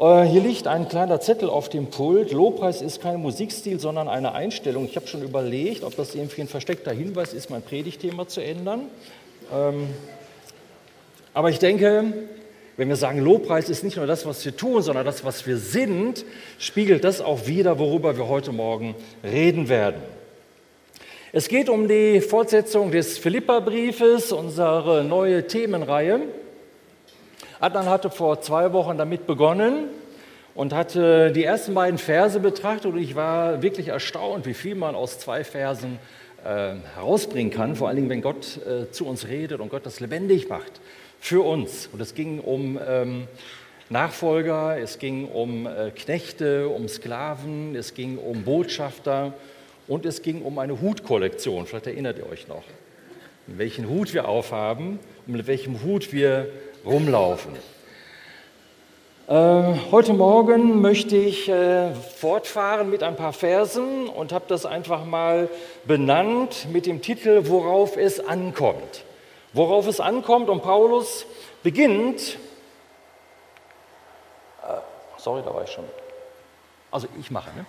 Äh, hier liegt ein kleiner Zettel auf dem Pult. Lobpreis ist kein Musikstil, sondern eine Einstellung. Ich habe schon überlegt, ob das irgendwie ein versteckter Hinweis ist, mein Predigtthema zu ändern. Ähm, aber ich denke, wenn wir sagen, Lobpreis ist nicht nur das, was wir tun, sondern das, was wir sind, spiegelt das auch wider, worüber wir heute Morgen reden werden. Es geht um die Fortsetzung des Philippa-Briefes, unsere neue Themenreihe. Adnan hatte vor zwei Wochen damit begonnen und hatte die ersten beiden Verse betrachtet und ich war wirklich erstaunt, wie viel man aus zwei Versen äh, herausbringen kann, vor allen Dingen, wenn Gott äh, zu uns redet und Gott das lebendig macht für uns. Und es ging um ähm, Nachfolger, es ging um äh, Knechte, um Sklaven, es ging um Botschafter und es ging um eine Hutkollektion. Vielleicht erinnert ihr euch noch, welchen Hut wir aufhaben und mit welchem Hut wir rumlaufen. Äh, heute Morgen möchte ich äh, fortfahren mit ein paar Versen und habe das einfach mal benannt mit dem Titel, worauf es ankommt. Worauf es ankommt und Paulus beginnt, äh, sorry, da war ich schon. Also ich mache, ne?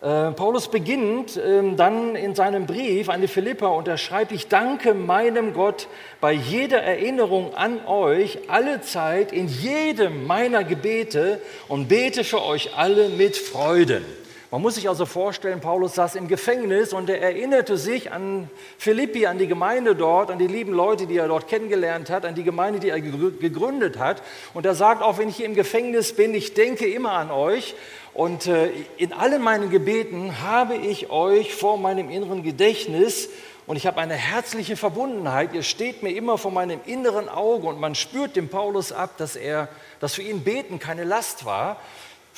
Äh, Paulus beginnt äh, dann in seinem Brief an die Philippa und er schreibt, ich danke meinem Gott bei jeder Erinnerung an euch alle Zeit in jedem meiner Gebete und bete für euch alle mit Freuden. Man muss sich also vorstellen, Paulus saß im Gefängnis und er erinnerte sich an Philippi, an die Gemeinde dort, an die lieben Leute, die er dort kennengelernt hat, an die Gemeinde, die er gegründet hat. Und er sagt, auch wenn ich hier im Gefängnis bin, ich denke immer an euch. Und äh, in allen meinen Gebeten habe ich euch vor meinem inneren Gedächtnis und ich habe eine herzliche Verbundenheit. Ihr steht mir immer vor meinem inneren Auge und man spürt dem Paulus ab, dass er, dass für ihn Beten keine Last war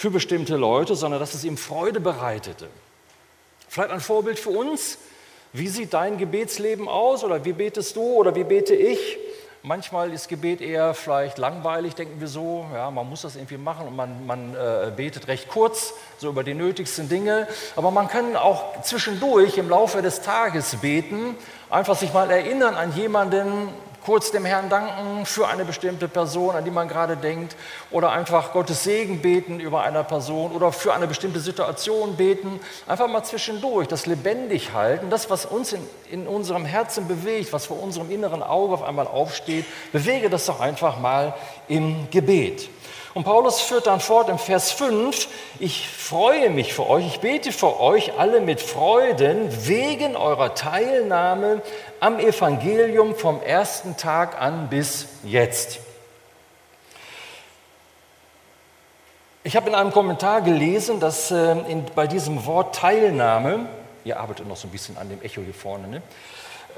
für bestimmte Leute, sondern dass es ihm Freude bereitete. Vielleicht ein Vorbild für uns. Wie sieht dein Gebetsleben aus oder wie betest du oder wie bete ich? Manchmal ist Gebet eher vielleicht langweilig, denken wir so. Ja, man muss das irgendwie machen und man, man äh, betet recht kurz, so über die nötigsten Dinge. Aber man kann auch zwischendurch im Laufe des Tages beten, einfach sich mal erinnern an jemanden, kurz dem Herrn danken für eine bestimmte Person, an die man gerade denkt, oder einfach Gottes Segen beten über einer Person oder für eine bestimmte Situation beten. Einfach mal zwischendurch das lebendig halten, das, was uns in, in unserem Herzen bewegt, was vor unserem inneren Auge auf einmal aufsteht, bewege das doch einfach mal im Gebet. Und Paulus führt dann fort im Vers 5, ich freue mich für euch, ich bete für euch alle mit Freuden wegen eurer Teilnahme am Evangelium vom ersten Tag an bis jetzt. Ich habe in einem Kommentar gelesen, dass äh, in, bei diesem Wort Teilnahme, ihr arbeitet noch so ein bisschen an dem Echo hier vorne, ne?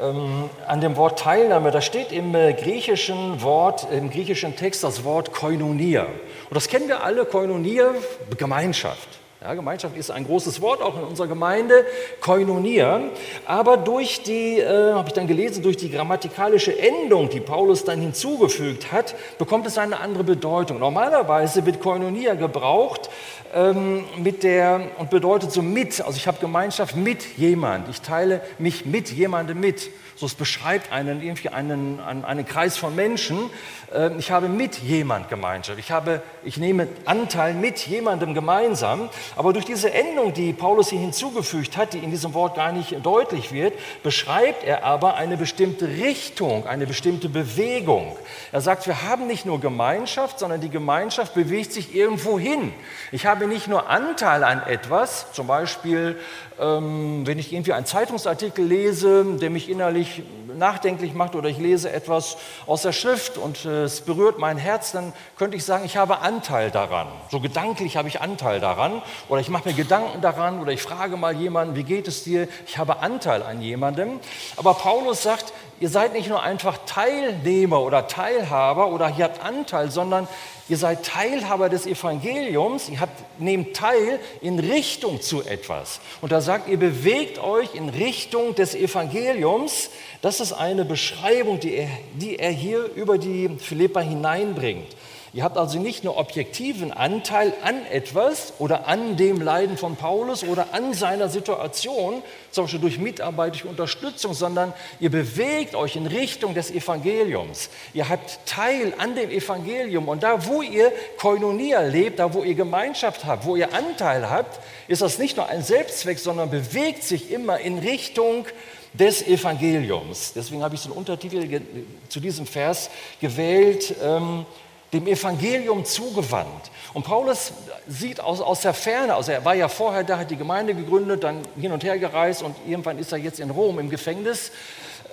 Ähm, an dem Wort Teilnahme, da steht im äh, griechischen Wort, im griechischen Text das Wort Koinonia. Und das kennen wir alle, Koinonia, Gemeinschaft. Ja, Gemeinschaft ist ein großes Wort, auch in unserer Gemeinde, Koinonia. Aber durch die, äh, habe ich dann gelesen, durch die grammatikalische Endung, die Paulus dann hinzugefügt hat, bekommt es eine andere Bedeutung. Normalerweise wird Koinonia gebraucht ähm, mit der, und bedeutet so mit, also ich habe Gemeinschaft mit jemand, ich teile mich mit jemandem mit. So es beschreibt einen, irgendwie einen, einen, einen Kreis von Menschen. Ähm, ich habe mit jemand Gemeinschaft. Ich, habe, ich nehme Anteil mit jemandem gemeinsam. Aber durch diese Endung, die Paulus hier hinzugefügt hat, die in diesem Wort gar nicht deutlich wird, beschreibt er aber eine bestimmte Richtung, eine bestimmte Bewegung. Er sagt, wir haben nicht nur Gemeinschaft, sondern die Gemeinschaft bewegt sich irgendwo hin. Ich habe nicht nur Anteil an etwas, zum Beispiel ähm, wenn ich irgendwie einen Zeitungsartikel lese, der mich innerlich nachdenklich macht oder ich lese etwas aus der Schrift und äh, es berührt mein Herz, dann könnte ich sagen, ich habe Anteil daran. So gedanklich habe ich Anteil daran oder ich mache mir Gedanken daran oder ich frage mal jemanden, wie geht es dir? Ich habe Anteil an jemandem. Aber Paulus sagt, ihr seid nicht nur einfach Teilnehmer oder Teilhaber oder ihr habt Anteil, sondern ihr seid Teilhaber des Evangeliums, ihr habt, nehmt teil in Richtung zu etwas. Und da sagt, ihr bewegt euch in Richtung des Evangeliums. Das ist eine Beschreibung, die er, die er hier über die Philippa hineinbringt. Ihr habt also nicht nur objektiven Anteil an etwas oder an dem Leiden von Paulus oder an seiner Situation, zum Beispiel durch Mitarbeit, durch Unterstützung, sondern ihr bewegt euch in Richtung des Evangeliums. Ihr habt Teil an dem Evangelium und da, wo ihr Koinonia lebt, da, wo ihr Gemeinschaft habt, wo ihr Anteil habt, ist das nicht nur ein Selbstzweck, sondern bewegt sich immer in Richtung des Evangeliums. Deswegen habe ich so einen Untertitel zu diesem Vers gewählt. Ähm, dem Evangelium zugewandt. Und Paulus sieht aus, aus der Ferne, also er war ja vorher da, hat die Gemeinde gegründet, dann hin und her gereist und irgendwann ist er jetzt in Rom im Gefängnis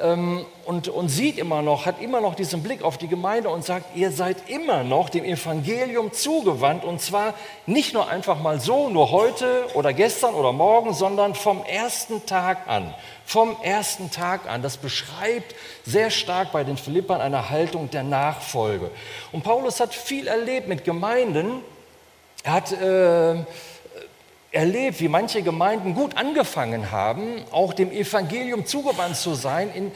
ähm, und, und sieht immer noch, hat immer noch diesen Blick auf die Gemeinde und sagt, ihr seid immer noch dem Evangelium zugewandt und zwar nicht nur einfach mal so, nur heute oder gestern oder morgen, sondern vom ersten Tag an. Vom ersten Tag an. Das beschreibt sehr stark bei den Philippern eine Haltung der Nachfolge. Und Paulus hat viel erlebt mit Gemeinden. Er hat äh, erlebt, wie manche Gemeinden gut angefangen haben, auch dem Evangelium zugewandt zu sein, in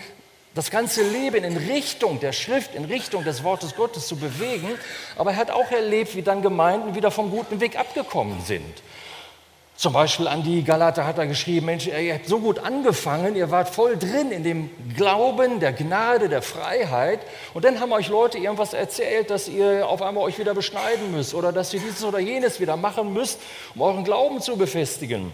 das ganze Leben in Richtung der Schrift, in Richtung des Wortes Gottes zu bewegen. Aber er hat auch erlebt, wie dann Gemeinden wieder vom guten Weg abgekommen sind. Zum Beispiel an die Galater hat er geschrieben, Mensch, ihr habt so gut angefangen, ihr wart voll drin in dem Glauben, der Gnade, der Freiheit. Und dann haben euch Leute irgendwas erzählt, dass ihr auf einmal euch wieder beschneiden müsst oder dass ihr dieses oder jenes wieder machen müsst, um euren Glauben zu befestigen.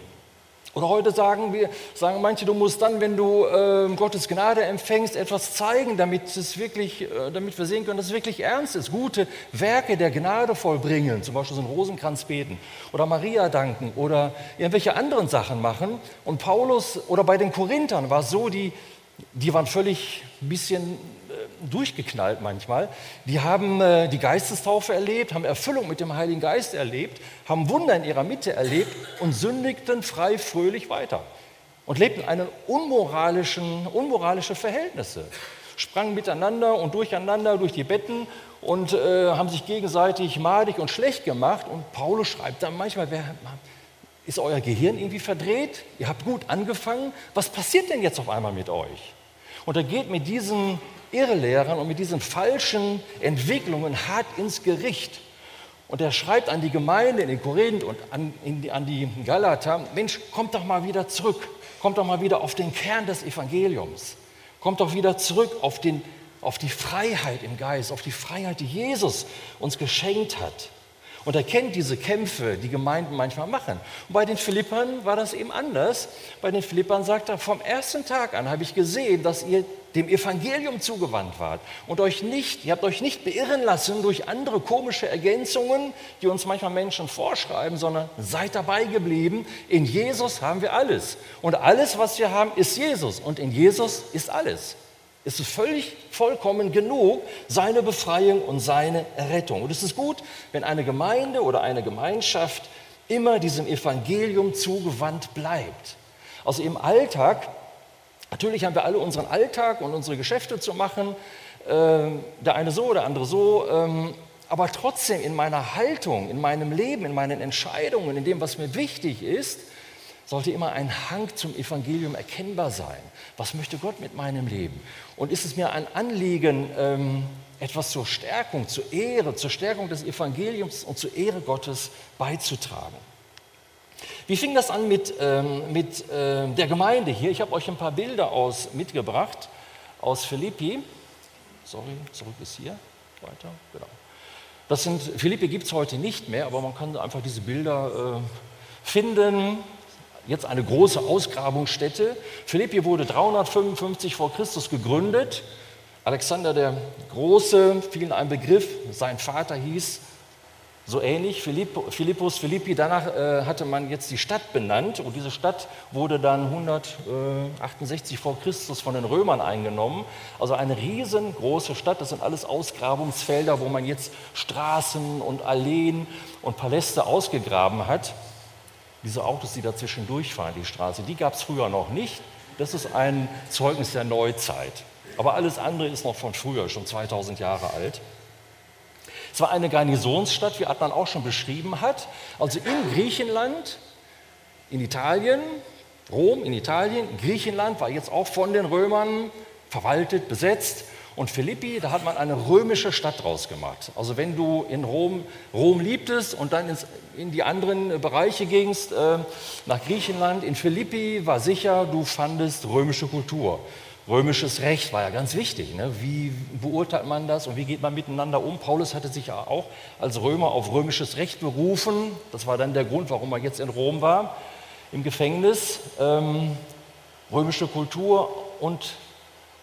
Oder heute sagen wir, sagen manche, du musst dann, wenn du äh, Gottes Gnade empfängst, etwas zeigen, damit, es wirklich, äh, damit wir sehen können, dass es wirklich ernst ist. Gute Werke der Gnade vollbringen, zum Beispiel so einen Rosenkranz beten oder Maria danken oder irgendwelche anderen Sachen machen. Und Paulus oder bei den Korinthern war es so, die, die waren völlig ein bisschen durchgeknallt manchmal. Die haben äh, die Geistestaufe erlebt, haben Erfüllung mit dem Heiligen Geist erlebt, haben Wunder in ihrer Mitte erlebt und sündigten frei, fröhlich weiter und lebten eine unmoralischen, unmoralische Verhältnisse. Sprangen miteinander und durcheinander durch die Betten und äh, haben sich gegenseitig madig und schlecht gemacht. Und Paulus schreibt dann manchmal, wer, ist euer Gehirn irgendwie verdreht? Ihr habt gut angefangen. Was passiert denn jetzt auf einmal mit euch? Und er geht mit diesen Irrlehrern und mit diesen falschen Entwicklungen hart ins Gericht. Und er schreibt an die Gemeinde in den Korinth und an, die, an die Galater, Mensch, kommt doch mal wieder zurück, kommt doch mal wieder auf den Kern des Evangeliums, kommt doch wieder zurück auf, den, auf die Freiheit im Geist, auf die Freiheit, die Jesus uns geschenkt hat. Und er kennt diese Kämpfe, die Gemeinden manchmal machen. Und bei den Philippern war das eben anders. Bei den Philippern sagt er, vom ersten Tag an habe ich gesehen, dass ihr dem Evangelium zugewandt wart und euch nicht, ihr habt euch nicht beirren lassen durch andere komische Ergänzungen, die uns manchmal Menschen vorschreiben, sondern seid dabei geblieben. In Jesus haben wir alles. Und alles, was wir haben, ist Jesus. Und in Jesus ist alles. Es ist völlig vollkommen genug, seine Befreiung und seine Rettung. Und es ist gut, wenn eine Gemeinde oder eine Gemeinschaft immer diesem Evangelium zugewandt bleibt. Also im Alltag Natürlich haben wir alle unseren Alltag und unsere Geschäfte zu machen, äh, der eine so, der andere so, ähm, aber trotzdem in meiner Haltung, in meinem Leben, in meinen Entscheidungen, in dem, was mir wichtig ist, sollte immer ein Hang zum Evangelium erkennbar sein. Was möchte Gott mit meinem Leben? Und ist es mir ein Anliegen, ähm, etwas zur Stärkung, zur Ehre, zur Stärkung des Evangeliums und zur Ehre Gottes beizutragen? Wie fing das an mit, ähm, mit äh, der Gemeinde hier? Ich habe euch ein paar Bilder aus, mitgebracht aus Philippi. Sorry, zurück ist hier. Weiter, genau. Das sind, Philippi gibt es heute nicht mehr, aber man kann einfach diese Bilder äh, finden. Jetzt eine große Ausgrabungsstätte. Philippi wurde 355 vor Christus gegründet. Alexander der Große, vielen ein Begriff, sein Vater hieß so ähnlich, Philippus, Philippi, danach äh, hatte man jetzt die Stadt benannt und diese Stadt wurde dann 168 vor Christus von den Römern eingenommen. Also eine riesengroße Stadt, das sind alles Ausgrabungsfelder, wo man jetzt Straßen und Alleen und Paläste ausgegraben hat. Diese Autos, die dazwischen durchfahren, die Straße, die gab es früher noch nicht. Das ist ein Zeugnis der Neuzeit. Aber alles andere ist noch von früher, schon 2000 Jahre alt. Es war eine Garnisonsstadt, wie Adnan auch schon beschrieben hat, also in Griechenland, in Italien, Rom in Italien, Griechenland war jetzt auch von den Römern verwaltet, besetzt Und Philippi, da hat man eine römische Stadt draus gemacht. Also wenn du in Rom, Rom liebtest und dann ins, in die anderen Bereiche gingst, äh, nach Griechenland, in Philippi war sicher, du fandest römische Kultur. Römisches Recht war ja ganz wichtig. Ne? Wie beurteilt man das und wie geht man miteinander um? Paulus hatte sich ja auch als Römer auf römisches Recht berufen. Das war dann der Grund, warum er jetzt in Rom war, im Gefängnis. Ähm, römische Kultur und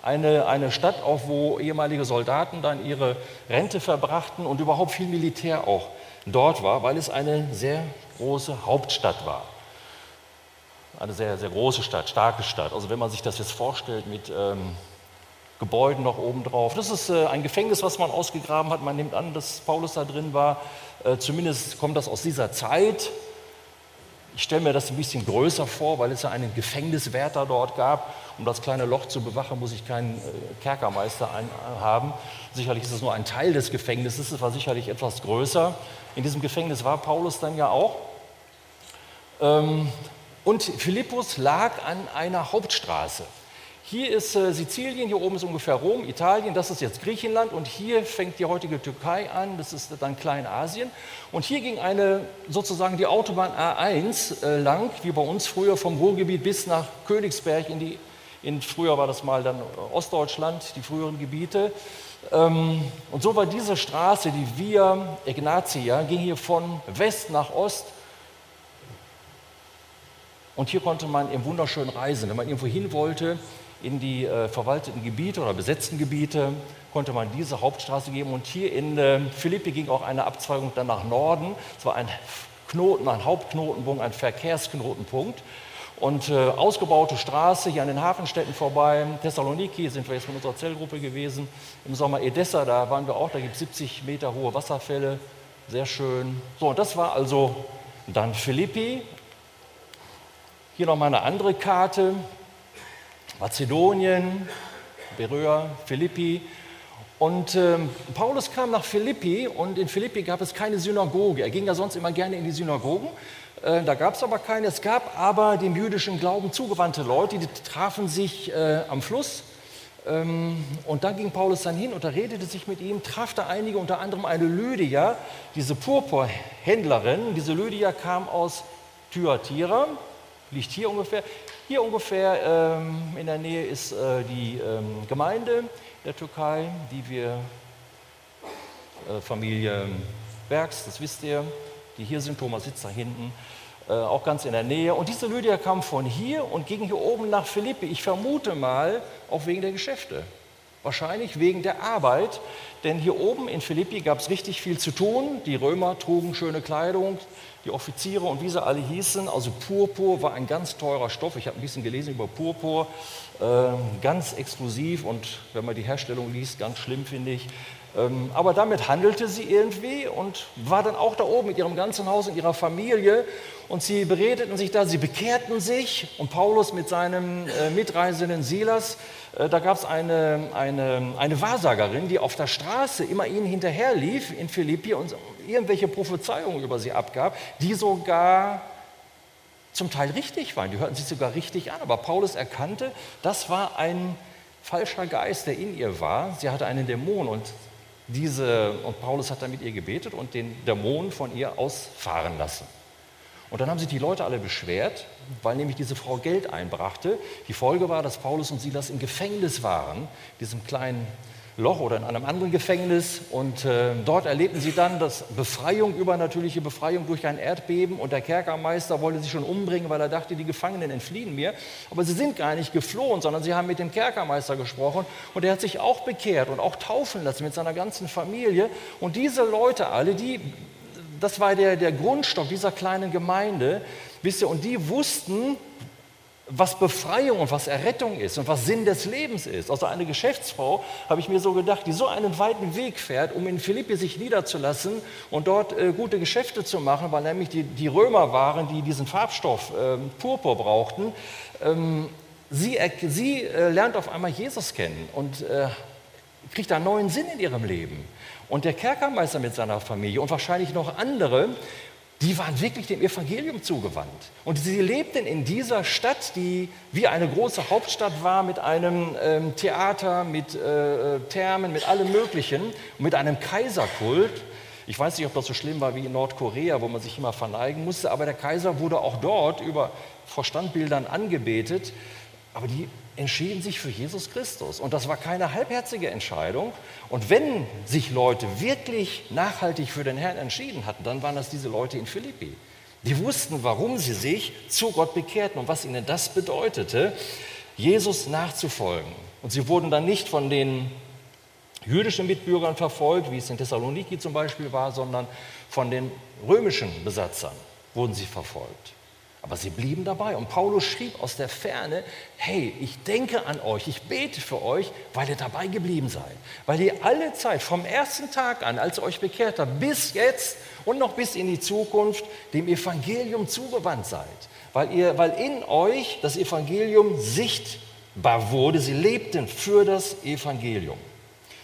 eine, eine Stadt, auch wo ehemalige Soldaten dann ihre Rente verbrachten und überhaupt viel Militär auch dort war, weil es eine sehr große Hauptstadt war. Eine sehr, sehr große Stadt, starke Stadt. Also wenn man sich das jetzt vorstellt mit ähm, Gebäuden noch oben drauf. Das ist äh, ein Gefängnis, was man ausgegraben hat. Man nimmt an, dass Paulus da drin war. Äh, zumindest kommt das aus dieser Zeit. Ich stelle mir das ein bisschen größer vor, weil es ja einen Gefängniswärter dort gab. Um das kleine Loch zu bewachen, muss ich keinen äh, Kerkermeister haben. Sicherlich ist es nur ein Teil des Gefängnisses, es war sicherlich etwas größer. In diesem Gefängnis war Paulus dann ja auch. Ähm, und Philippus lag an einer Hauptstraße. Hier ist äh, Sizilien, hier oben ist ungefähr Rom, Italien, das ist jetzt Griechenland und hier fängt die heutige Türkei an, das ist dann Kleinasien. Und hier ging eine sozusagen die Autobahn A1 äh, lang, wie bei uns früher vom Ruhrgebiet bis nach Königsberg in die, in, früher war das mal dann Ostdeutschland, die früheren Gebiete. Ähm, und so war diese Straße, die Via Ignatia, ging hier von West nach Ost und hier konnte man im wunderschön reisen. Wenn man irgendwo hin wollte, in die äh, verwalteten Gebiete oder besetzten Gebiete konnte man diese Hauptstraße geben. Und hier in äh, Philippi ging auch eine Abzweigung dann nach Norden. Es war ein Knoten, ein Hauptknotenpunkt, ein Verkehrsknotenpunkt. Und äh, ausgebaute Straße hier an den Hafenstädten vorbei. Thessaloniki sind wir jetzt mit unserer Zellgruppe gewesen. Im Sommer Edessa, da waren wir auch. Da gibt es 70 Meter hohe Wasserfälle. Sehr schön. So, und das war also dann Philippi. Hier nochmal eine andere Karte. Mazedonien, Beröa, Philippi. Und äh, Paulus kam nach Philippi und in Philippi gab es keine Synagoge. Er ging ja sonst immer gerne in die Synagogen. Äh, da gab es aber keine. Es gab aber dem jüdischen Glauben zugewandte Leute, die trafen sich äh, am Fluss. Ähm, und da ging Paulus dann hin und er redete sich mit ihm, traf da einige, unter anderem eine Lydia, diese Purpurhändlerin. Diese Lydia kam aus Thyatira, liegt hier ungefähr. Hier ungefähr ähm, in der Nähe ist äh, die ähm, Gemeinde der Türkei, die wir, äh, Familie Bergs, das wisst ihr, die hier sind, Thomas sitzt da hinten, äh, auch ganz in der Nähe. Und diese Lydia kam von hier und ging hier oben nach Philippi. Ich vermute mal, auch wegen der Geschäfte. Wahrscheinlich wegen der Arbeit, denn hier oben in Philippi gab es richtig viel zu tun. Die Römer trugen schöne Kleidung, die Offiziere und wie sie alle hießen. Also Purpur war ein ganz teurer Stoff. Ich habe ein bisschen gelesen über Purpur. Äh, ganz exklusiv und wenn man die Herstellung liest, ganz schlimm finde ich. Ähm, aber damit handelte sie irgendwie und war dann auch da oben mit ihrem ganzen Haus und ihrer Familie. Und sie beredeten sich da, sie bekehrten sich. Und Paulus mit seinem äh, Mitreisenden Silas, äh, da gab es eine, eine, eine Wahrsagerin, die auf der Straße immer ihnen hinterherlief in Philippi und irgendwelche Prophezeiungen über sie abgab, die sogar zum Teil richtig waren. Die hörten sich sogar richtig an. Aber Paulus erkannte, das war ein falscher Geist, der in ihr war. Sie hatte einen Dämon und diese, und Paulus hat dann mit ihr gebetet und den Dämon von ihr ausfahren lassen. Und dann haben sich die Leute alle beschwert, weil nämlich diese Frau Geld einbrachte. Die Folge war, dass Paulus und Silas im Gefängnis waren, diesem kleinen Loch oder in einem anderen Gefängnis. Und äh, dort erlebten sie dann das Befreiung, übernatürliche Befreiung durch ein Erdbeben. Und der Kerkermeister wollte sie schon umbringen, weil er dachte, die Gefangenen entfliehen mir. Aber sie sind gar nicht geflohen, sondern sie haben mit dem Kerkermeister gesprochen. Und er hat sich auch bekehrt und auch taufen lassen mit seiner ganzen Familie. Und diese Leute alle, die, das war der, der Grundstock dieser kleinen Gemeinde, wisst ihr, und die wussten, was Befreiung und was Errettung ist und was Sinn des Lebens ist. Also eine Geschäftsfrau, habe ich mir so gedacht, die so einen weiten Weg fährt, um in Philippi sich niederzulassen und dort äh, gute Geschäfte zu machen, weil nämlich die, die Römer waren, die diesen Farbstoff äh, Purpur brauchten. Ähm, sie, sie äh, lernt auf einmal Jesus kennen und äh, kriegt einen neuen Sinn in ihrem Leben. Und der Kerkermeister mit seiner Familie und wahrscheinlich noch andere die waren wirklich dem Evangelium zugewandt. Und sie lebten in dieser Stadt, die wie eine große Hauptstadt war, mit einem ähm, Theater, mit äh, Thermen, mit allem Möglichen, mit einem Kaiserkult. Ich weiß nicht, ob das so schlimm war wie in Nordkorea, wo man sich immer verneigen musste, aber der Kaiser wurde auch dort über Vorstandbildern angebetet. Aber die entschieden sich für Jesus Christus. Und das war keine halbherzige Entscheidung. Und wenn sich Leute wirklich nachhaltig für den Herrn entschieden hatten, dann waren das diese Leute in Philippi. Die wussten, warum sie sich zu Gott bekehrten und was ihnen das bedeutete, Jesus nachzufolgen. Und sie wurden dann nicht von den jüdischen Mitbürgern verfolgt, wie es in Thessaloniki zum Beispiel war, sondern von den römischen Besatzern wurden sie verfolgt. Aber sie blieben dabei. Und Paulus schrieb aus der Ferne, hey, ich denke an euch, ich bete für euch, weil ihr dabei geblieben seid. Weil ihr alle Zeit, vom ersten Tag an, als ihr euch bekehrt habt, bis jetzt und noch bis in die Zukunft, dem Evangelium zugewandt seid. Weil, ihr, weil in euch das Evangelium sichtbar wurde. Sie lebten für das Evangelium.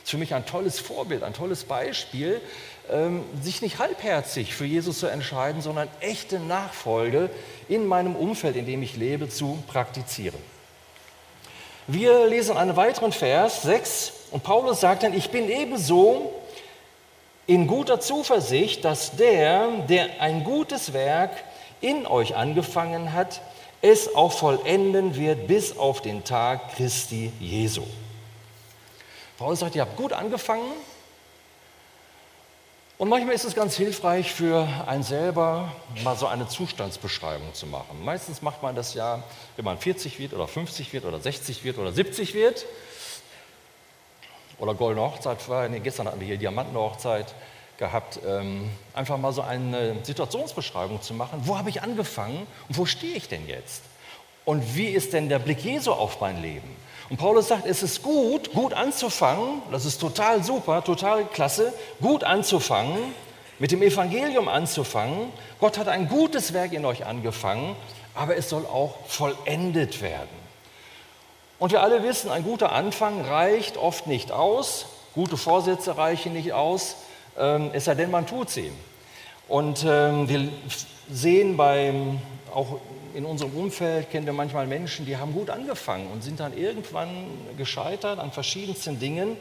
Ist für mich ein tolles Vorbild, ein tolles Beispiel, ähm, sich nicht halbherzig für Jesus zu entscheiden, sondern echte Nachfolge in meinem Umfeld, in dem ich lebe, zu praktizieren. Wir lesen einen weiteren Vers, 6, und Paulus sagt dann, ich bin ebenso in guter Zuversicht, dass der, der ein gutes Werk in euch angefangen hat, es auch vollenden wird bis auf den Tag Christi Jesu. Paulus sagt, ihr habt gut angefangen, und manchmal ist es ganz hilfreich für einen selber, mal so eine Zustandsbeschreibung zu machen. Meistens macht man das ja, wenn man 40 wird oder 50 wird oder 60 wird oder 70 wird. Oder goldene Hochzeit, nee, gestern hatten wir hier Diamantenhochzeit gehabt. Ähm, einfach mal so eine Situationsbeschreibung zu machen. Wo habe ich angefangen und wo stehe ich denn jetzt? Und wie ist denn der Blick Jesu auf mein Leben? Und Paulus sagt, es ist gut, gut anzufangen, das ist total super, total klasse, gut anzufangen, mit dem Evangelium anzufangen. Gott hat ein gutes Werk in euch angefangen, aber es soll auch vollendet werden. Und wir alle wissen, ein guter Anfang reicht oft nicht aus, gute Vorsätze reichen nicht aus, ähm, es sei denn, man tut sie. Und ähm, wir sehen beim, auch in unserem Umfeld kennen wir manchmal Menschen, die haben gut angefangen und sind dann irgendwann gescheitert an verschiedensten Dingen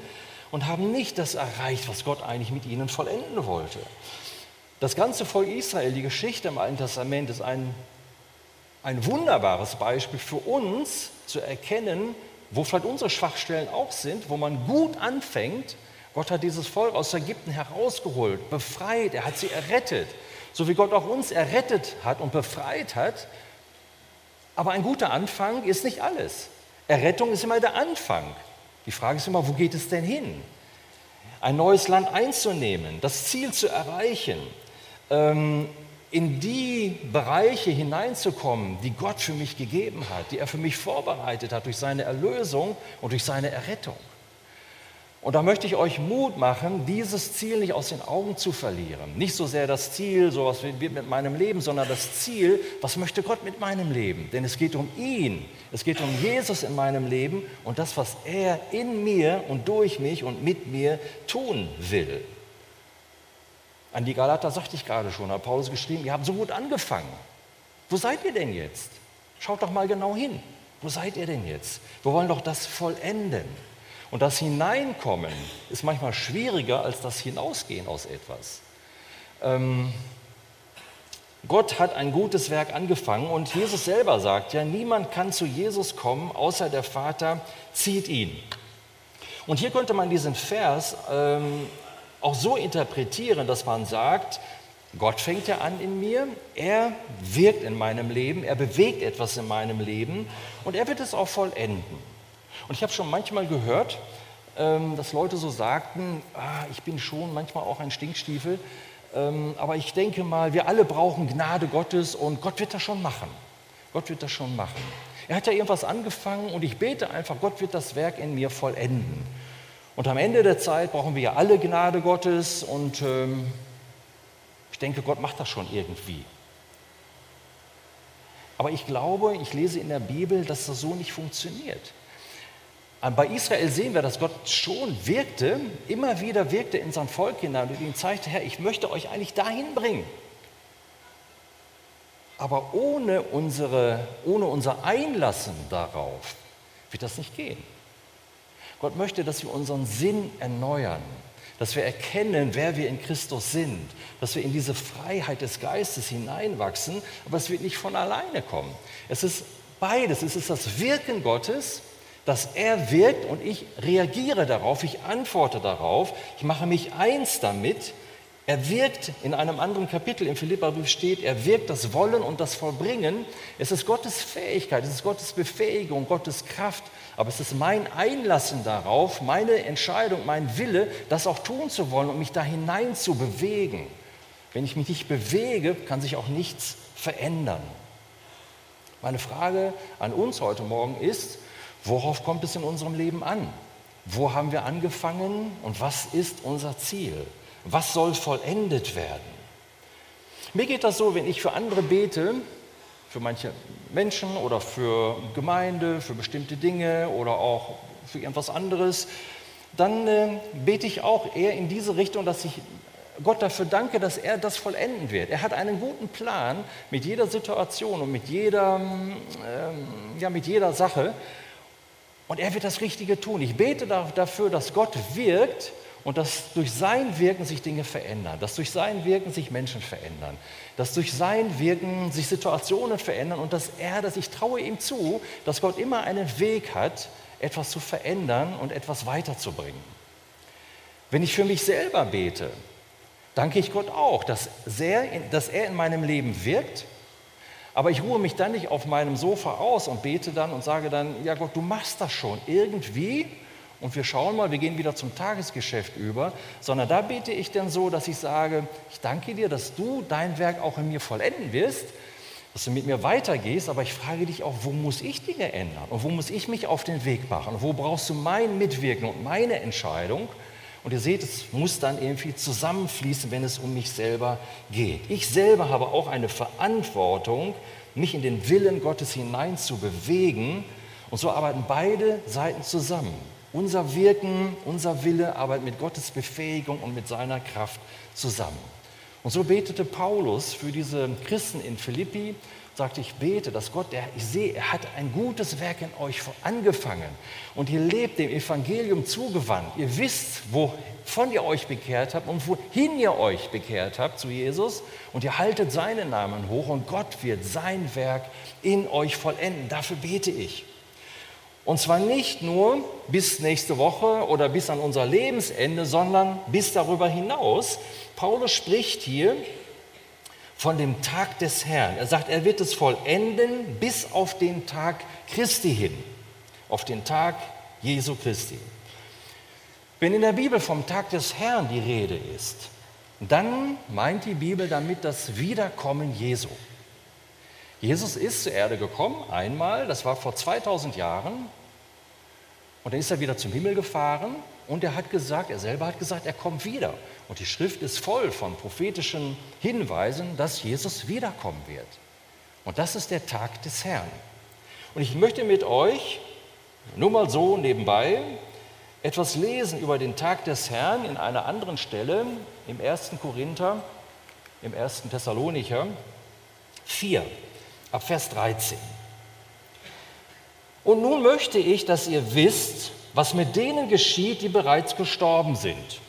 und haben nicht das erreicht, was Gott eigentlich mit ihnen vollenden wollte. Das ganze Volk Israel, die Geschichte im Alten Testament ist ein, ein wunderbares Beispiel für uns zu erkennen, wo vielleicht unsere Schwachstellen auch sind, wo man gut anfängt. Gott hat dieses Volk aus Ägypten herausgeholt, befreit, er hat sie errettet. So wie Gott auch uns errettet hat und befreit hat, aber ein guter Anfang ist nicht alles. Errettung ist immer der Anfang. Die Frage ist immer, wo geht es denn hin? Ein neues Land einzunehmen, das Ziel zu erreichen, ähm, in die Bereiche hineinzukommen, die Gott für mich gegeben hat, die er für mich vorbereitet hat durch seine Erlösung und durch seine Errettung. Und da möchte ich euch Mut machen, dieses Ziel nicht aus den Augen zu verlieren. Nicht so sehr das Ziel, so was wird mit meinem Leben, sondern das Ziel, was möchte Gott mit meinem Leben? Denn es geht um ihn. Es geht um Jesus in meinem Leben und das, was er in mir und durch mich und mit mir tun will. An die Galater sagte ich gerade schon, hat Paulus geschrieben, ihr habt so gut angefangen. Wo seid ihr denn jetzt? Schaut doch mal genau hin. Wo seid ihr denn jetzt? Wir wollen doch das vollenden. Und das Hineinkommen ist manchmal schwieriger als das Hinausgehen aus etwas. Ähm, Gott hat ein gutes Werk angefangen und Jesus selber sagt ja, niemand kann zu Jesus kommen, außer der Vater zieht ihn. Und hier könnte man diesen Vers ähm, auch so interpretieren, dass man sagt, Gott fängt ja an in mir, er wirkt in meinem Leben, er bewegt etwas in meinem Leben und er wird es auch vollenden. Und ich habe schon manchmal gehört, ähm, dass Leute so sagten, ah, ich bin schon manchmal auch ein Stinkstiefel, ähm, aber ich denke mal, wir alle brauchen Gnade Gottes und Gott wird das schon machen. Gott wird das schon machen. Er hat ja irgendwas angefangen und ich bete einfach, Gott wird das Werk in mir vollenden. Und am Ende der Zeit brauchen wir ja alle Gnade Gottes und ähm, ich denke, Gott macht das schon irgendwie. Aber ich glaube, ich lese in der Bibel, dass das so nicht funktioniert. Bei Israel sehen wir, dass Gott schon wirkte, immer wieder wirkte in sein Volk hinein und ihnen zeigte, Herr, ich möchte euch eigentlich dahin bringen. Aber ohne, unsere, ohne unser Einlassen darauf wird das nicht gehen. Gott möchte, dass wir unseren Sinn erneuern, dass wir erkennen, wer wir in Christus sind, dass wir in diese Freiheit des Geistes hineinwachsen, aber es wird nicht von alleine kommen. Es ist beides, es ist das Wirken Gottes, dass er wirkt und ich reagiere darauf, ich antworte darauf, ich mache mich eins damit er wirkt, in einem anderen Kapitel im Philipperbrief steht, er wirkt das Wollen und das Vollbringen. Es ist Gottes Fähigkeit, es ist Gottes Befähigung, Gottes Kraft, aber es ist mein Einlassen darauf, meine Entscheidung, mein Wille, das auch tun zu wollen und mich da hinein zu bewegen. Wenn ich mich nicht bewege, kann sich auch nichts verändern. Meine Frage an uns heute Morgen ist, worauf kommt es in unserem Leben an? Wo haben wir angefangen und was ist unser Ziel? Was soll vollendet werden? Mir geht das so, wenn ich für andere bete, für manche Menschen oder für Gemeinde, für bestimmte Dinge oder auch für irgendwas anderes, dann äh, bete ich auch eher in diese Richtung, dass ich Gott dafür danke, dass er das vollenden wird. Er hat einen guten Plan mit jeder Situation und mit jeder, ähm, ja, mit jeder Sache. Und er wird das Richtige tun. Ich bete dafür, dass Gott wirkt und dass durch sein Wirken sich Dinge verändern, dass durch sein Wirken sich Menschen verändern, dass durch sein Wirken sich Situationen verändern und dass er, dass ich traue ihm zu, dass Gott immer einen Weg hat, etwas zu verändern und etwas weiterzubringen. Wenn ich für mich selber bete, danke ich Gott auch, dass, sehr, dass er in meinem Leben wirkt, aber ich ruhe mich dann nicht auf meinem Sofa aus und bete dann und sage dann, ja Gott, du machst das schon irgendwie und wir schauen mal, wir gehen wieder zum Tagesgeschäft über, sondern da bete ich dann so, dass ich sage, ich danke dir, dass du dein Werk auch in mir vollenden wirst, dass du mit mir weitergehst, aber ich frage dich auch, wo muss ich Dinge ändern und wo muss ich mich auf den Weg machen? Wo brauchst du mein Mitwirken und meine Entscheidung? Und ihr seht, es muss dann irgendwie zusammenfließen, wenn es um mich selber geht. Ich selber habe auch eine Verantwortung, mich in den Willen Gottes hinein zu bewegen. Und so arbeiten beide Seiten zusammen. Unser Wirken, unser Wille arbeitet mit Gottes Befähigung und mit seiner Kraft zusammen. Und so betete Paulus für diese Christen in Philippi, sagte, ich bete, dass Gott, der, ich sehe, er hat ein gutes Werk in euch angefangen und ihr lebt dem Evangelium zugewandt. Ihr wisst, wovon ihr euch bekehrt habt und wohin ihr euch bekehrt habt zu Jesus und ihr haltet seinen Namen hoch und Gott wird sein Werk in euch vollenden. Dafür bete ich. Und zwar nicht nur bis nächste Woche oder bis an unser Lebensende, sondern bis darüber hinaus. Paulus spricht hier von dem Tag des Herrn. Er sagt, er wird es vollenden bis auf den Tag Christi hin, auf den Tag Jesu Christi. Wenn in der Bibel vom Tag des Herrn die Rede ist, dann meint die Bibel damit das Wiederkommen Jesu. Jesus ist zur Erde gekommen, einmal, das war vor 2000 Jahren. Und dann ist er wieder zum Himmel gefahren und er hat gesagt, er selber hat gesagt, er kommt wieder. Und die Schrift ist voll von prophetischen Hinweisen, dass Jesus wiederkommen wird. Und das ist der Tag des Herrn. Und ich möchte mit euch, nur mal so nebenbei, etwas lesen über den Tag des Herrn in einer anderen Stelle im 1. Korinther, im 1. Thessalonicher 4 ab Vers 13. Und nun möchte ich, dass ihr wisst, was mit denen geschieht, die bereits gestorben sind.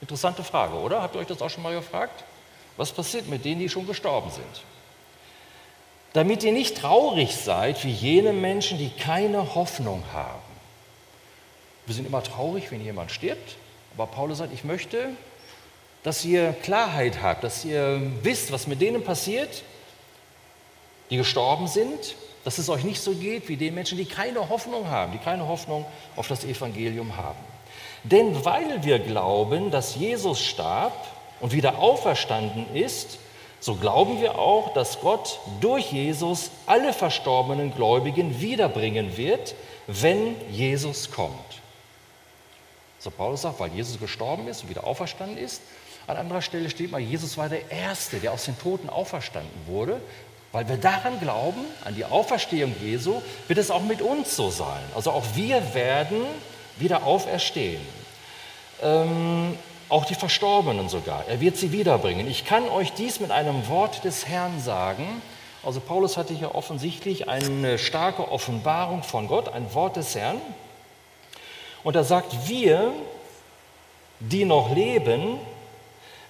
Interessante Frage, oder? Habt ihr euch das auch schon mal gefragt? Was passiert mit denen, die schon gestorben sind? Damit ihr nicht traurig seid wie jene Menschen, die keine Hoffnung haben. Wir sind immer traurig, wenn jemand stirbt, aber Paulus sagt, ich möchte, dass ihr Klarheit habt, dass ihr wisst, was mit denen passiert, die gestorben sind, dass es euch nicht so geht wie den Menschen, die keine Hoffnung haben, die keine Hoffnung auf das Evangelium haben. Denn weil wir glauben, dass Jesus starb und wieder auferstanden ist, so glauben wir auch, dass Gott durch Jesus alle verstorbenen Gläubigen wiederbringen wird, wenn Jesus kommt. So Paulus sagt, weil Jesus gestorben ist und wieder auferstanden ist. An anderer Stelle steht mal, Jesus war der Erste, der aus den Toten auferstanden wurde. Weil wir daran glauben, an die Auferstehung Jesu, wird es auch mit uns so sein. Also auch wir werden wieder auferstehen. Ähm, auch die Verstorbenen sogar. Er wird sie wiederbringen. Ich kann euch dies mit einem Wort des Herrn sagen. Also Paulus hatte hier offensichtlich eine starke Offenbarung von Gott, ein Wort des Herrn. Und er sagt, wir, die noch leben,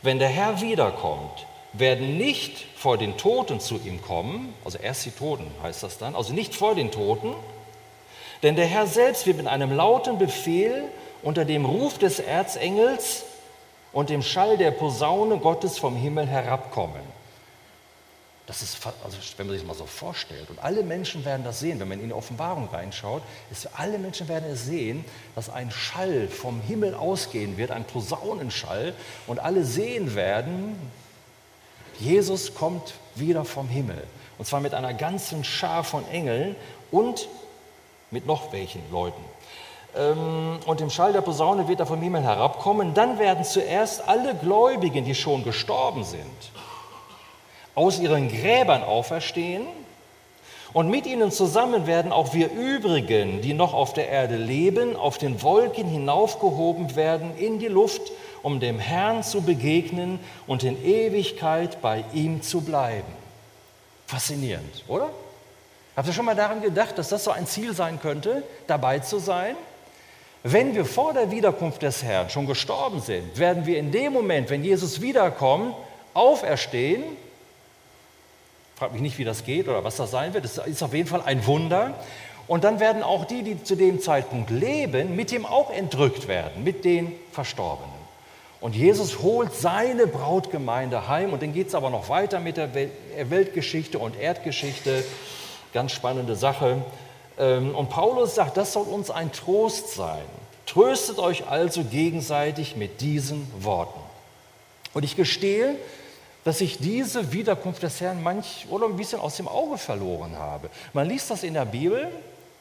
wenn der Herr wiederkommt, werden nicht vor den Toten zu ihm kommen, also erst die Toten heißt das dann, also nicht vor den Toten, denn der Herr selbst wird mit einem lauten Befehl unter dem Ruf des Erzengels und dem Schall der Posaune Gottes vom Himmel herabkommen. Das ist, also wenn man sich das mal so vorstellt, und alle Menschen werden das sehen, wenn man in die Offenbarung reinschaut, ist, alle Menschen werden es sehen, dass ein Schall vom Himmel ausgehen wird, ein Posaunenschall, und alle sehen werden, Jesus kommt wieder vom Himmel. Und zwar mit einer ganzen Schar von Engeln und mit noch welchen Leuten. Ähm, und im Schall der Posaune wird er vom Himmel herabkommen. Dann werden zuerst alle Gläubigen, die schon gestorben sind, aus ihren Gräbern auferstehen. Und mit ihnen zusammen werden auch wir übrigen, die noch auf der Erde leben, auf den Wolken hinaufgehoben werden in die Luft, um dem Herrn zu begegnen und in Ewigkeit bei ihm zu bleiben. Faszinierend, oder? Habt ihr schon mal daran gedacht, dass das so ein Ziel sein könnte, dabei zu sein? Wenn wir vor der Wiederkunft des Herrn schon gestorben sind, werden wir in dem Moment, wenn Jesus wiederkommt, auferstehen. Frag mich nicht, wie das geht oder was das sein wird. Es ist auf jeden Fall ein Wunder. Und dann werden auch die, die zu dem Zeitpunkt leben, mit ihm auch entrückt werden, mit den Verstorbenen. Und Jesus holt seine Brautgemeinde heim. Und dann geht es aber noch weiter mit der Weltgeschichte und Erdgeschichte. Ganz spannende Sache. Ähm, und Paulus sagt, das soll uns ein Trost sein. Tröstet euch also gegenseitig mit diesen Worten. Und ich gestehe, dass ich diese Wiederkunft des Herrn manch oder ein bisschen aus dem Auge verloren habe. Man liest das in der Bibel,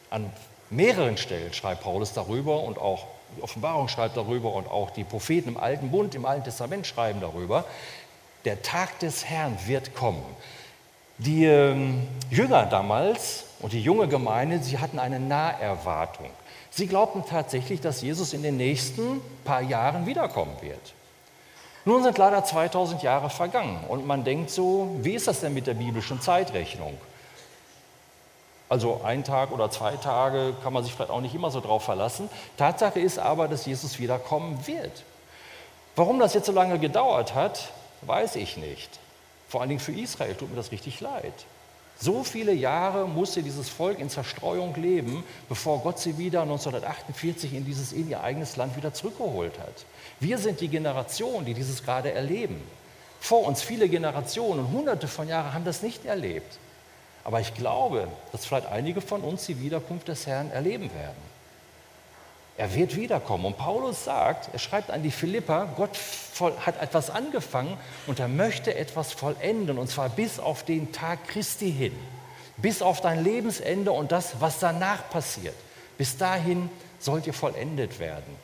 an mehreren Stellen schreibt Paulus darüber und auch die Offenbarung schreibt darüber und auch die Propheten im Alten Bund, im Alten Testament schreiben darüber. Der Tag des Herrn wird kommen. Die ähm, Jünger damals und die junge Gemeinde, sie hatten eine Naherwartung. Sie glaubten tatsächlich, dass Jesus in den nächsten paar Jahren wiederkommen wird. Nun sind leider 2000 Jahre vergangen und man denkt so, wie ist das denn mit der biblischen Zeitrechnung? Also ein Tag oder zwei Tage kann man sich vielleicht auch nicht immer so drauf verlassen. Tatsache ist aber, dass Jesus wiederkommen wird. Warum das jetzt so lange gedauert hat, weiß ich nicht. Vor allen Dingen für Israel tut mir das richtig leid. So viele Jahre musste dieses Volk in Zerstreuung leben, bevor Gott sie wieder 1948 in dieses in ihr eigenes Land wieder zurückgeholt hat. Wir sind die Generation, die dieses gerade erleben. Vor uns viele Generationen, hunderte von Jahren haben das nicht erlebt. Aber ich glaube, dass vielleicht einige von uns die Wiederkunft des Herrn erleben werden. Er wird wiederkommen. Und Paulus sagt, er schreibt an die Philipper, Gott hat etwas angefangen und er möchte etwas vollenden, und zwar bis auf den Tag Christi hin, bis auf dein Lebensende und das, was danach passiert. Bis dahin sollt ihr vollendet werden.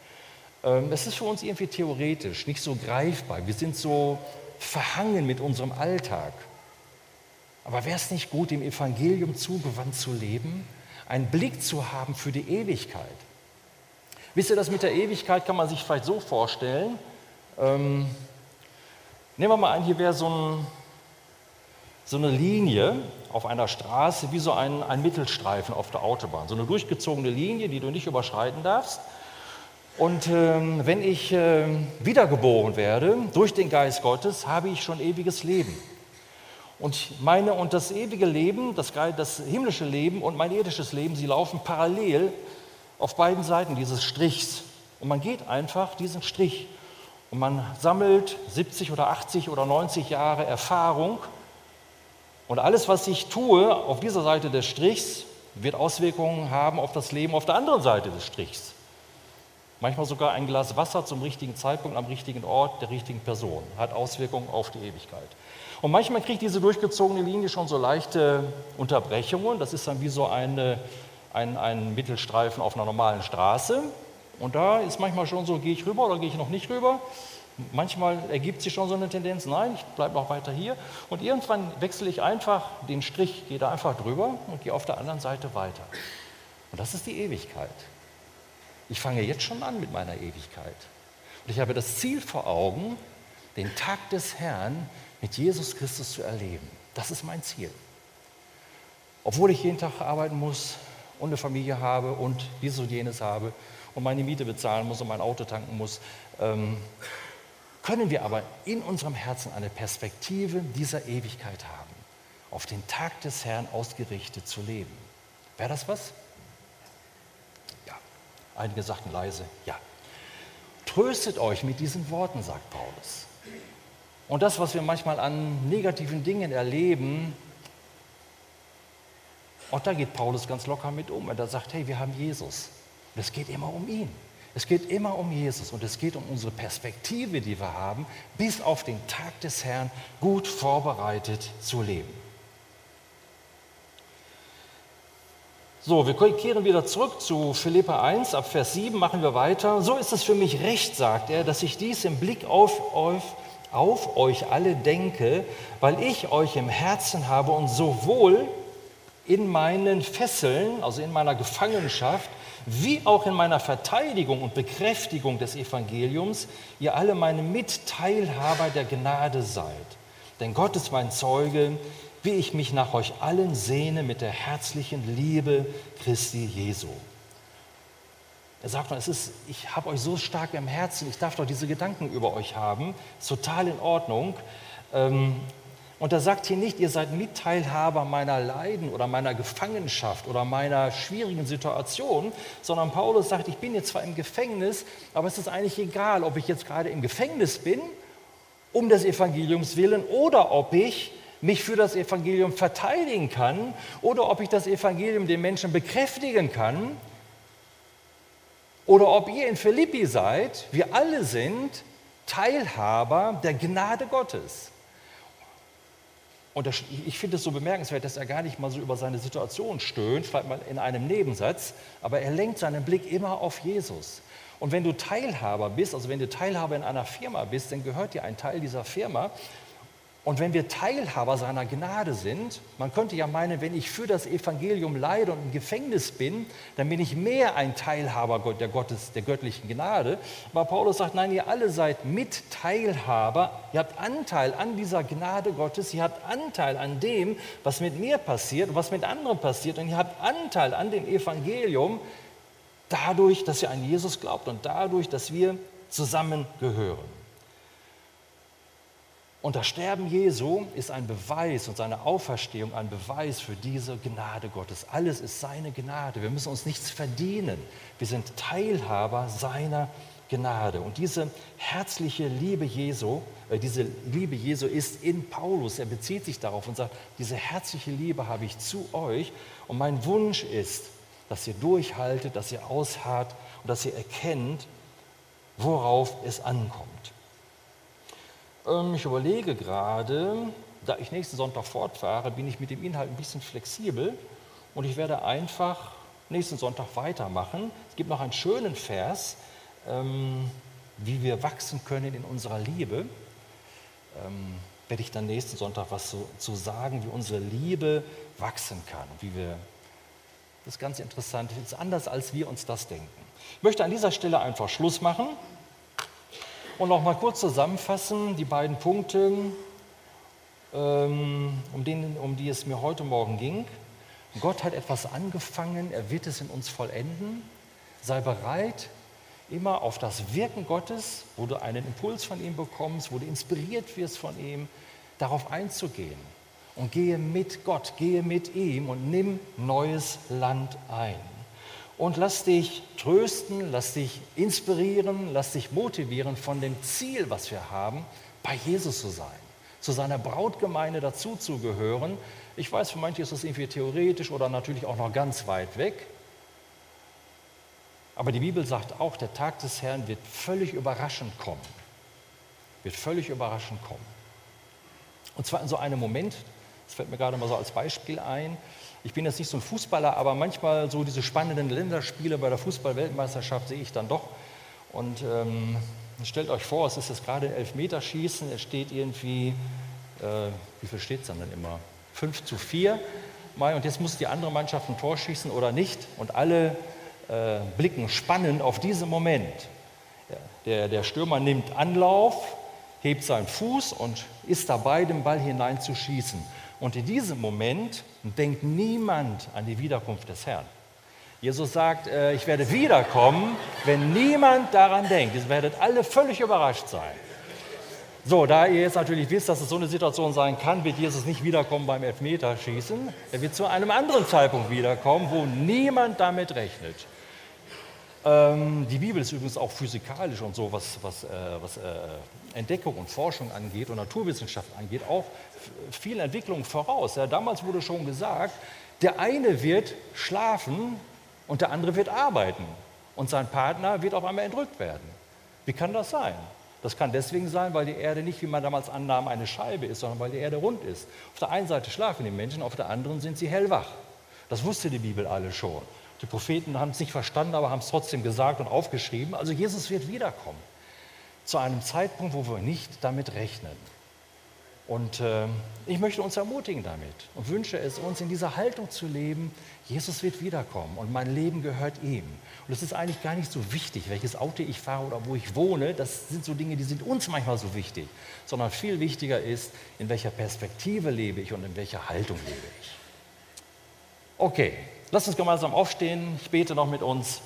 Ähm, das ist für uns irgendwie theoretisch, nicht so greifbar. Wir sind so verhangen mit unserem Alltag. Aber wäre es nicht gut, dem Evangelium zugewandt zu leben, einen Blick zu haben für die Ewigkeit? Wisst ihr, das mit der Ewigkeit kann man sich vielleicht so vorstellen. Ähm, nehmen wir mal an, hier wäre so, ein, so, eine Linie auf einer Straße, wie so ein, ein Mittelstreifen auf der Autobahn. So eine durchgezogene Linie, die du nicht überschreiten darfst. Und ähm, wenn ich äh, wiedergeboren werde durch den Geist Gottes, habe ich schon ewiges Leben. Und meine und das ewige Leben, das, das himmlische Leben und mein irdisches Leben, sie laufen parallel auf beiden Seiten dieses Strichs. Und man geht einfach diesen Strich und man sammelt 70 oder 80 oder 90 Jahre Erfahrung. Und alles, was ich tue auf dieser Seite des Strichs, wird Auswirkungen haben auf das Leben auf der anderen Seite des Strichs. Manchmal sogar ein Glas Wasser zum richtigen Zeitpunkt am richtigen Ort der richtigen Person hat Auswirkungen auf die Ewigkeit. Und manchmal kriegt diese durchgezogene Linie schon so leichte Unterbrechungen. Das ist dann wie so eine ein, ein Mittelstreifen auf einer normalen Straße. Und da ist manchmal schon so, gehe ich rüber oder gehe ich noch nicht rüber. Manchmal ergibt sich schon so eine Tendenz, nein, ich bleibe noch weiter hier. Und irgendwann wechsle ich einfach den Strich, gehe da einfach drüber und gehe auf der anderen Seite weiter. Und das ist die Ewigkeit. Ich fange jetzt schon an mit meiner Ewigkeit. Und ich habe das Ziel vor Augen, den Tag des Herrn mit Jesus Christus zu erleben. Das ist mein Ziel. obwohl ich jeden Tag arbeiten muss und eine Familie habe und dieses und jenes habe und meine Miete bezahlen muss und mein Auto tanken muss, ähm, können wir aber in unserem Herzen eine Perspektive dieser Ewigkeit haben, auf den Tag des Herrn ausgerichtet zu leben. Wäre das was? Ja. Einige sagten leise, ja. Tröstet euch mit diesen Worten, sagt Paulus. Und das, was wir manchmal an negativen Dingen erleben, auch da geht Paulus ganz locker mit um. Er sagt, hey, wir haben Jesus. Und es geht immer um ihn. Es geht immer um Jesus und es geht um unsere Perspektive, die wir haben, bis auf den Tag des Herrn gut vorbereitet zu leben. So, wir kehren wieder zurück zu Philippa 1, ab Vers 7 machen wir weiter. So ist es für mich recht, sagt er, dass ich dies im Blick auf euch, auf euch alle denke, weil ich euch im Herzen habe und sowohl in meinen Fesseln, also in meiner Gefangenschaft, wie auch in meiner Verteidigung und Bekräftigung des Evangeliums, ihr alle meine Mitteilhaber der Gnade seid. Denn Gott ist mein Zeuge, wie ich mich nach euch allen sehne mit der herzlichen Liebe Christi Jesu. Er sagt, es ist, ich habe euch so stark im Herzen, ich darf doch diese Gedanken über euch haben, ist total in Ordnung. Ähm, und er sagt hier nicht, ihr seid Mitteilhaber meiner Leiden oder meiner Gefangenschaft oder meiner schwierigen Situation, sondern Paulus sagt, ich bin jetzt zwar im Gefängnis, aber es ist eigentlich egal, ob ich jetzt gerade im Gefängnis bin, um des Evangeliums willen, oder ob ich mich für das Evangelium verteidigen kann oder ob ich das Evangelium den Menschen bekräftigen kann oder ob ihr in Philippi seid, wir alle sind Teilhaber der Gnade Gottes. Und ich finde es so bemerkenswert, dass er gar nicht mal so über seine Situation stöhnt, vielleicht mal in einem Nebensatz, aber er lenkt seinen Blick immer auf Jesus. Und wenn du Teilhaber bist, also wenn du Teilhaber in einer Firma bist, dann gehört dir ein Teil dieser Firma und wenn wir Teilhaber seiner Gnade sind, man könnte ja meinen, wenn ich für das Evangelium leide und im Gefängnis bin, dann bin ich mehr ein Teilhaber der, Gottes, der göttlichen Gnade. Aber Paulus sagt, nein, ihr alle seid Mitteilhaber, ihr habt Anteil an dieser Gnade Gottes, ihr habt Anteil an dem, was mit mir passiert und was mit anderen passiert und ihr habt Anteil an dem Evangelium dadurch, dass ihr an Jesus glaubt und dadurch, dass wir zusammengehören. Und das Sterben Jesu ist ein Beweis und seine Auferstehung ein Beweis für diese Gnade Gottes. Alles ist seine Gnade. Wir müssen uns nichts verdienen. Wir sind Teilhaber seiner Gnade. Und diese herzliche Liebe Jesu, äh, diese Liebe Jesu ist in Paulus. Er bezieht sich darauf und sagt, diese herzliche Liebe habe ich zu euch. Und mein Wunsch ist, dass ihr durchhaltet, dass ihr ausharrt und dass ihr erkennt, worauf es ankommt. Ähm, ich überlege gerade, da ich nächsten Sonntag fortfahre, bin ich mit dem Inhalt ein bisschen flexibel und ich werde einfach nächsten Sonntag weitermachen. Es gibt noch einen schönen Vers, ähm, wie wir wachsen können in unserer Liebe. Ähm, werde ich dann nächsten Sonntag was zu, zu sagen, wie unsere Liebe wachsen kann, wie wir das ist ganz interessant, das ist anders, als wir uns das denken. Ich möchte an dieser Stelle einfach Schluss machen. Und noch mal kurz zusammenfassen, die beiden Punkte, ähm, um, den, um die es mir heute Morgen ging. Gott hat etwas angefangen, er wird es in uns vollenden. Sei bereit, immer auf das Wirken Gottes, wo du einen Impuls von ihm bekommst, wo du inspiriert wirst von ihm, darauf einzugehen. Und gehe mit Gott, gehe mit ihm und nimm neues Land ein und lass dich trösten, lass dich inspirieren, lass dich motivieren von dem Ziel, was wir haben, bei Jesus zu sein, zu seiner Brautgemeinde dazuzugehören. Ich weiß, für manche ist das irgendwie theoretisch oder natürlich auch noch ganz weit weg. Aber die Bibel sagt auch, der Tag des Herrn wird völlig überraschend kommen. Wird völlig überraschend kommen. Und zwar in so einem Moment, das fällt mir gerade mal so als Beispiel ein, ich bin jetzt nicht so ein Fußballer, aber manchmal so diese spannenden Länderspiele bei der Fußball-Weltmeisterschaft sehe ich dann doch. Und ähm, stellt euch vor, es ist jetzt gerade Elfmeterschießen, es steht irgendwie, äh, wie viel steht es dann immer? 5 zu 4. Und jetzt muss die andere Mannschaft ein Tor schießen oder nicht. Und alle äh, blicken spannend auf diesen Moment. Der, der Stürmer nimmt Anlauf, hebt seinen Fuß und ist dabei, den Ball hineinzuschießen. Und in diesem Moment denkt niemand an die Wiederkunft des Herrn. Jesus sagt, äh, ich werde wiederkommen, wenn niemand daran denkt. Ihr werdet alle völlig überrascht sein. So, da ihr jetzt natürlich wisst, dass es so eine Situation sein kann, wird Jesus nicht wiederkommen beim Elfmeterschießen. Er wird zu einem anderen Zeitpunkt wiederkommen, wo niemand damit rechnet. Ähm, die Bibel ist übrigens auch physikalisch und so, was, was, äh, was äh, Entdeckung und Forschung angeht und Naturwissenschaft angeht, auch viel Entwicklung voraus. Ja, damals wurde schon gesagt, der eine wird schlafen und der andere wird arbeiten und sein Partner wird auf einmal entrückt werden. Wie kann das sein? Das kann deswegen sein, weil die Erde nicht, wie man damals annahm, eine Scheibe ist, sondern weil die Erde rund ist. Auf der einen Seite schlafen die Menschen, auf der anderen sind sie hellwach. Das wusste die Bibel alle schon. Die Propheten haben es nicht verstanden, aber haben es trotzdem gesagt und aufgeschrieben. Also Jesus wird wiederkommen. Zu einem Zeitpunkt, wo wir nicht damit rechnen. Und äh, ich möchte uns ermutigen damit und wünsche es uns, in dieser Haltung zu leben, Jesus wird wiederkommen und mein Leben gehört ihm. Und es ist eigentlich gar nicht so wichtig, welches Auto ich fahre oder wo ich wohne. Das sind so Dinge, die sind uns manchmal so wichtig. Sondern viel wichtiger ist, in welcher Perspektive lebe ich und in welcher Haltung lebe ich. Okay, lasst uns gemeinsam aufstehen. Ich bete noch mit uns.